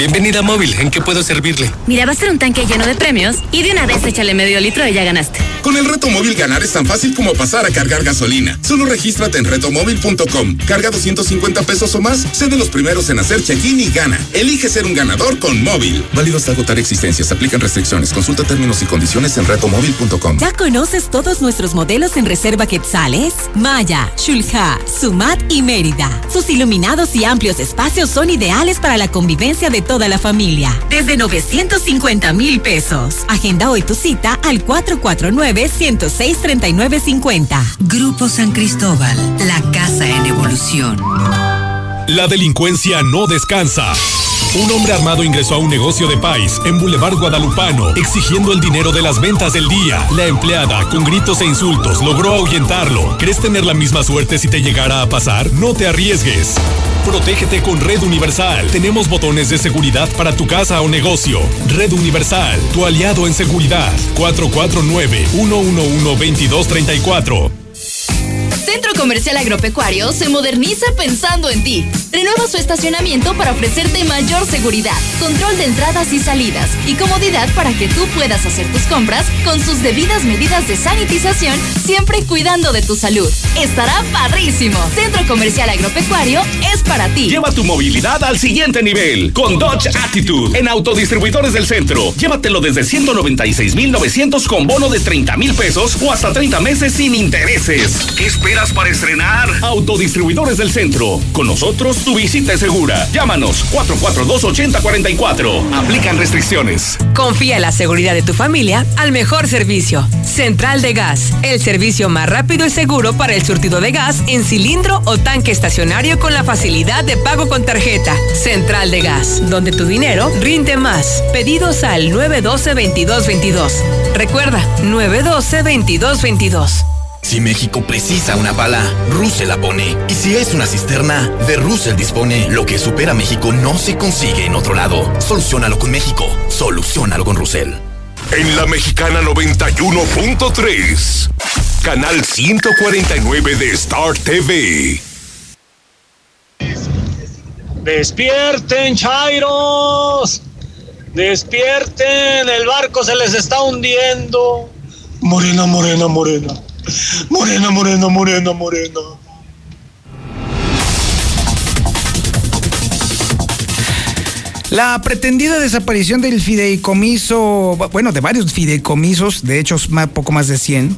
Bienvenida a Móvil, ¿en qué puedo servirle? Mira, va a ser un tanque lleno de premios y de una vez échale medio litro y ya ganaste. Con el reto móvil ganar es tan fácil como pasar a cargar gasolina. Solo regístrate en retomóvil.com. Carga 250 pesos o más, sé de los primeros en hacer check-in y gana. Elige ser un ganador con móvil. Válido hasta agotar existencias. Aplican restricciones. Consulta términos y condiciones en retomóvil.com. ¿Ya conoces todos nuestros modelos en reserva Quetzales? Maya, Shulha, Sumat y Mérida. Sus iluminados y amplios espacios son ideales para la convivencia de toda la familia. Desde 950 mil pesos. Agenda hoy tu cita al 449-106-3950. Grupo San Cristóbal, la casa en evolución. La delincuencia no descansa. Un hombre armado ingresó a un negocio de Pais en Boulevard Guadalupano, exigiendo el dinero de las ventas del día. La empleada, con gritos e insultos, logró ahuyentarlo. ¿Crees tener la misma suerte si te llegara a pasar? No te arriesgues. Protégete con Red Universal. Tenemos botones de seguridad para tu casa o negocio. Red Universal, tu aliado en seguridad. 449-111-2234. Centro Comercial Agropecuario se moderniza pensando en ti. Renueva su estacionamiento para ofrecerte mayor seguridad, control de entradas y salidas y comodidad para que tú puedas hacer tus compras con sus debidas medidas de sanitización, siempre cuidando de tu salud. Estará parrísimo. Centro Comercial Agropecuario es para ti. Lleva tu movilidad al siguiente nivel con Dodge Attitude en Autodistribuidores del Centro. Llévatelo desde 196,900 con bono de 30 mil pesos o hasta 30 meses sin intereses. ¿Qué esperas para estrenar? Autodistribuidores del Centro. Con nosotros tu visita es segura. Llámanos 442-8044. Aplican restricciones. Confía en la seguridad de tu familia al mejor servicio. Central de Gas, el servicio más rápido y seguro para el surtido de gas en cilindro o tanque estacionario con la facilidad de pago con tarjeta. Central de Gas, donde tu dinero rinde más. Pedidos al 912-2222. Recuerda, 912-2222. Si México precisa una pala, Russell la pone. Y si es una cisterna, de Russell dispone. Lo que supera México no se consigue en otro lado. Solucionalo con México. Solucionalo con Russell. En la mexicana 91.3, canal 149 de Star TV. Despierten, Chairos. Despierten, el barco se les está hundiendo. Morena, morena, morena. Morena, morena, morena, morena. La pretendida desaparición del fideicomiso, bueno, de varios fideicomisos, de hecho, poco más de 100,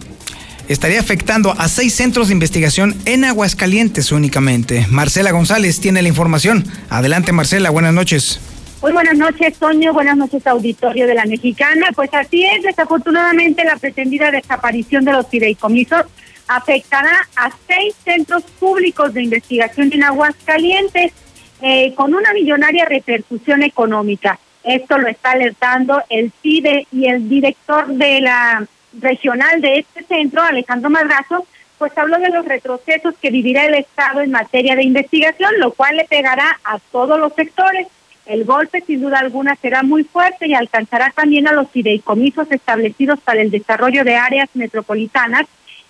estaría afectando a seis centros de investigación en Aguascalientes únicamente. Marcela González tiene la información. Adelante, Marcela, buenas noches. Muy buenas noches, Toño. Buenas noches, auditorio de la Mexicana. Pues así es, desafortunadamente la pretendida desaparición de los fideicomisos afectará a seis centros públicos de investigación en Aguascalientes eh, con una millonaria repercusión económica. Esto lo está alertando el CIDE y el director de la regional de este centro, Alejandro Madrazo, pues habló de los retrocesos que vivirá el Estado en materia de investigación, lo cual le pegará a todos los sectores. El golpe, sin duda alguna, será muy fuerte y alcanzará también a los fideicomisos establecidos para el desarrollo de áreas metropolitanas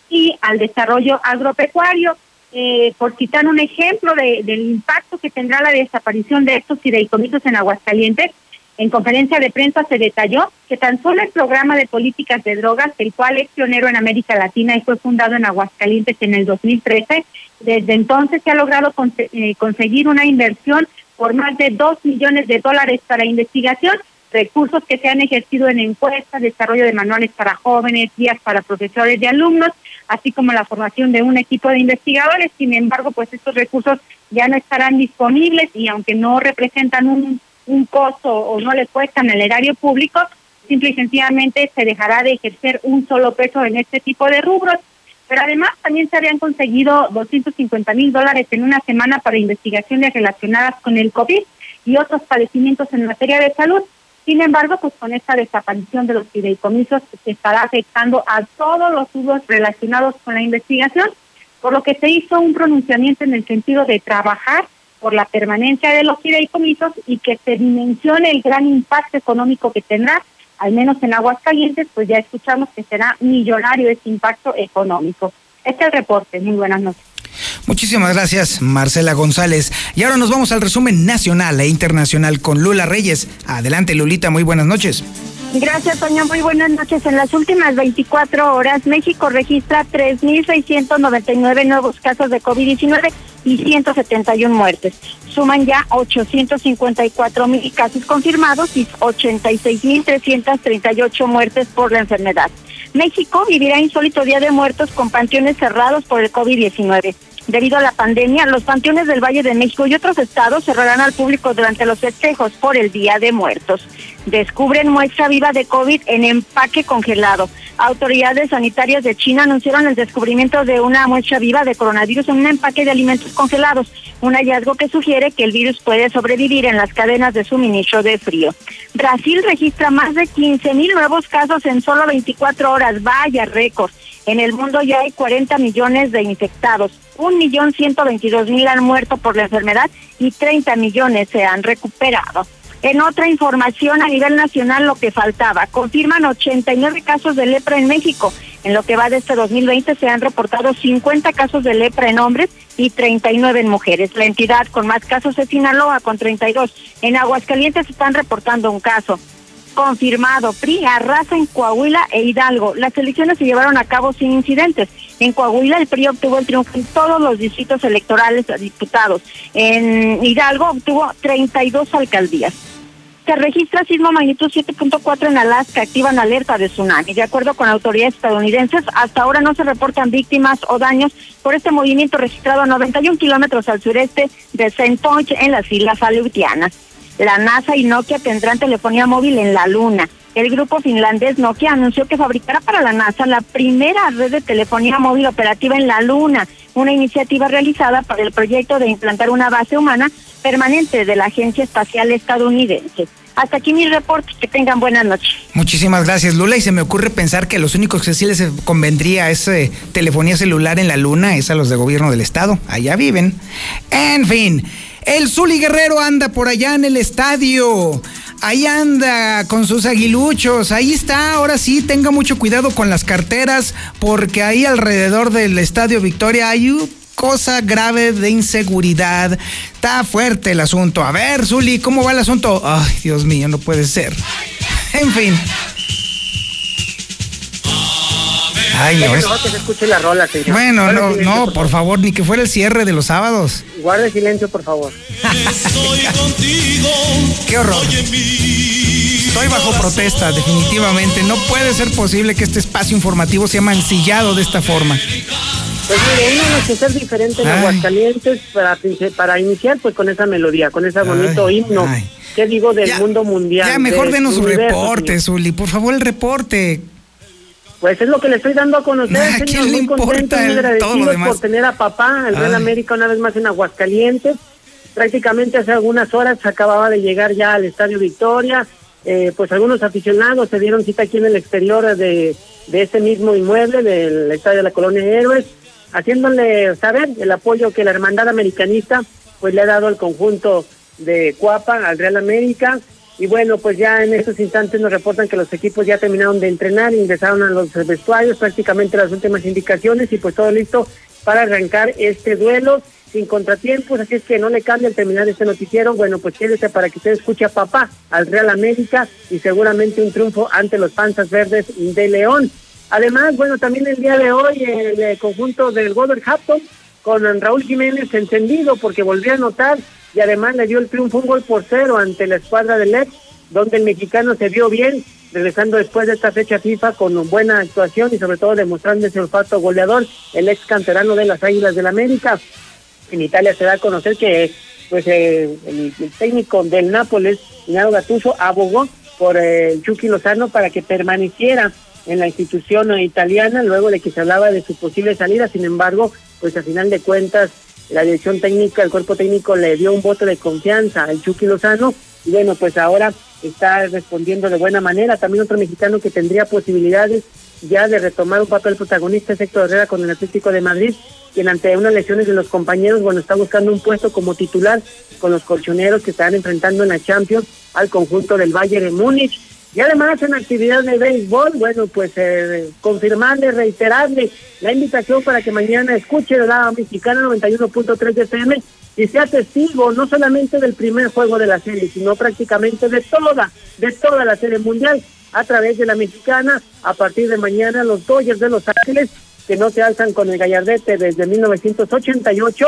y al desarrollo agropecuario. Eh, por citar un ejemplo de, del impacto que tendrá la desaparición de estos fideicomisos en Aguascalientes, en conferencia de prensa se detalló que tan solo el programa de políticas de drogas, el cual es pionero en América Latina y fue fundado en Aguascalientes en el 2013, desde entonces se ha logrado eh, conseguir una inversión por más de dos millones de dólares para investigación, recursos que se han ejercido en encuestas, desarrollo de manuales para jóvenes, guías para profesores y alumnos, así como la formación de un equipo de investigadores. Sin embargo, pues estos recursos ya no estarán disponibles y aunque no representan un, un costo o no le cuestan al erario público, simple y sencillamente se dejará de ejercer un solo peso en este tipo de rubros. Pero además también se habían conseguido 250 mil dólares en una semana para investigaciones relacionadas con el COVID y otros padecimientos en materia de salud. Sin embargo, pues con esta desaparición de los fideicomisos se estará afectando a todos los rubros relacionados con la investigación, por lo que se hizo un pronunciamiento en el sentido de trabajar por la permanencia de los fideicomisos y que se dimensione el gran impacto económico que tendrá al menos en Aguascalientes, pues ya escuchamos que será millonario ese impacto económico. Este es el reporte. Muy buenas noches. Muchísimas gracias, Marcela González. Y ahora nos vamos al resumen nacional e internacional con Lula Reyes. Adelante, Lulita, muy buenas noches. Gracias, Toño. Muy buenas noches. En las últimas 24 horas, México registra 3.699 nuevos casos de COVID-19 y 171 muertes. Suman ya 854 mil casos confirmados y 86.338 muertes por la enfermedad. México vivirá insólito Día de Muertos con panteones cerrados por el COVID-19. Debido a la pandemia, los panteones del Valle de México y otros estados cerrarán al público durante los festejos por el Día de Muertos. Descubren muestra viva de COVID en empaque congelado. Autoridades sanitarias de China anunciaron el descubrimiento de una muestra viva de coronavirus en un empaque de alimentos congelados, un hallazgo que sugiere que el virus puede sobrevivir en las cadenas de suministro de frío. Brasil registra más de 15 mil nuevos casos en solo 24 horas, vaya récord. En el mundo ya hay 40 millones de infectados, un millón 122 mil han muerto por la enfermedad y 30 millones se han recuperado. En otra información a nivel nacional lo que faltaba, confirman 89 casos de lepra en México. En lo que va de este 2020 se han reportado 50 casos de lepra en hombres y 39 en mujeres. La entidad con más casos es Sinaloa con 32. En Aguascalientes están reportando un caso. Confirmado, PRI arrasa en Coahuila e Hidalgo. Las elecciones se llevaron a cabo sin incidentes. En Coahuila el PRI obtuvo el triunfo en todos los distritos electorales a diputados. En Hidalgo obtuvo 32 alcaldías. Se registra sismo magnitud 7.4 en Alaska, activan alerta de tsunami. De acuerdo con autoridades estadounidenses, hasta ahora no se reportan víctimas o daños por este movimiento registrado a 91 kilómetros al sureste de Saint Point en las Islas Aleutianas. La NASA y Nokia tendrán telefonía móvil en la Luna. El grupo finlandés Nokia anunció que fabricará para la NASA la primera red de telefonía móvil operativa en la Luna, una iniciativa realizada para el proyecto de implantar una base humana permanente de la Agencia Espacial Estadounidense. Hasta aquí mi reporte, que tengan buenas noches. Muchísimas gracias, Lula. Y se me ocurre pensar que los únicos que sí les convendría esa telefonía celular en la luna es a los de gobierno del estado. Allá viven. En fin, el Zuli Guerrero anda por allá en el estadio. Ahí anda con sus aguiluchos. Ahí está. Ahora sí, tenga mucho cuidado con las carteras porque ahí alrededor del estadio Victoria hay cosa grave de inseguridad. Está fuerte el asunto. A ver, Zuli, ¿cómo va el asunto? Ay, Dios mío, no puede ser. En fin. Ay, no, es... que se escuche la rola, señor. Bueno, no, no, por, por favor, ni que fuera el cierre de los sábados. Guarde silencio, por favor. Qué horror. Estoy bajo protesta, definitivamente. No puede ser posible que este espacio informativo sea mancillado de esta forma. Pues mire, uno no que ser diferente en ay. Aguascalientes para, para iniciar pues con esa melodía, con ese bonito ay, himno. Ay. ¿Qué digo del ya, mundo mundial? Ya mejor denos su reporte, Zuli, por favor el reporte. Pues es lo que le estoy dando a conocer, nah, señor. Muy contento, muy agradecido por tener a papá, al Real América, una vez más en Aguascalientes. Prácticamente hace algunas horas acababa de llegar ya al Estadio Victoria. Eh, pues algunos aficionados se dieron cita aquí en el exterior de, de este mismo inmueble, del Estadio de la Colonia Héroes, haciéndole saber el apoyo que la Hermandad Americanista pues le ha dado al conjunto de Cuapa, al Real América. Y bueno, pues ya en estos instantes nos reportan que los equipos ya terminaron de entrenar, ingresaron a los vestuarios, prácticamente las últimas indicaciones y pues todo listo para arrancar este duelo sin contratiempos, así es que no le cambie al terminar este noticiero, bueno, pues quédese para que usted escuche a papá, al Real América y seguramente un triunfo ante los Panzas Verdes de León. Además, bueno, también el día de hoy el, el conjunto del Wolverhampton con Raúl Jiménez encendido porque volvió a anotar y además le dio el triunfo un gol por cero ante la escuadra del Lex, donde el mexicano se vio bien, regresando después de esta fecha FIFA con buena actuación y sobre todo demostrando ese olfato goleador, el ex canterano de las Águilas del América. En Italia se da a conocer que pues eh, el, técnico del Nápoles, Gennaro Gattuso, abogó por eh, Chucky Lozano para que permaneciera en la institución italiana, luego de que se hablaba de su posible salida, sin embargo, pues a final de cuentas la dirección técnica, el cuerpo técnico le dio un voto de confianza al Chucky Lozano y bueno, pues ahora está respondiendo de buena manera. También otro mexicano que tendría posibilidades ya de retomar un papel protagonista es Héctor Herrera con el Atlético de Madrid, quien ante unas lesiones de los compañeros, bueno, está buscando un puesto como titular con los colchoneros que están enfrentando en la Champions al conjunto del Bayern de Múnich. Y además en actividad de béisbol, bueno, pues eh, confirmarle, reiterarle la invitación para que mañana escuche la mexicana 91.3 de FM y sea testigo no solamente del primer juego de la serie, sino prácticamente de toda, de toda la serie mundial a través de la mexicana. A partir de mañana los Dodgers de Los Ángeles, que no se alzan con el gallardete desde 1988,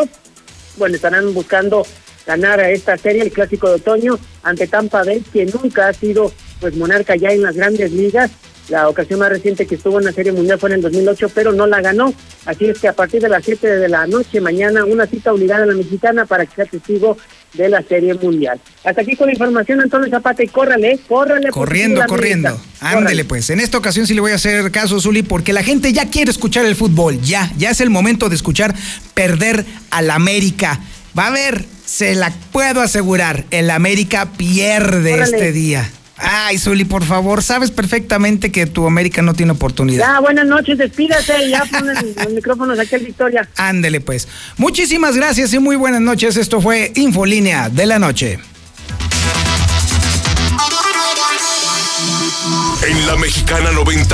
bueno, estarán buscando ganar a esta serie, el clásico de otoño, ante Tampa Bay, que nunca ha sido pues monarca ya en las grandes ligas. La ocasión más reciente que estuvo en la Serie Mundial fue en el 2008, pero no la ganó. Así es que a partir de las 7 de la noche, mañana, una cita obligada a la mexicana para que sea testigo de la Serie Mundial. Hasta aquí con la información, Antonio Zapata, y córrale, córrale. Corriendo, corriendo. Ándele pues. En esta ocasión sí le voy a hacer caso, Zuli, porque la gente ya quiere escuchar el fútbol. Ya, ya es el momento de escuchar perder al América. Va a ver, se la puedo asegurar, el América pierde Órale. este día. Ay, Zuli, por favor, sabes perfectamente que tu América no tiene oportunidad. Ya, buenas noches, despídase, ya ponen los micrófonos aquí en Victoria. Ándele, pues. Muchísimas gracias y muy buenas noches. Esto fue Infolínea de la Noche. En la Mexicana 90.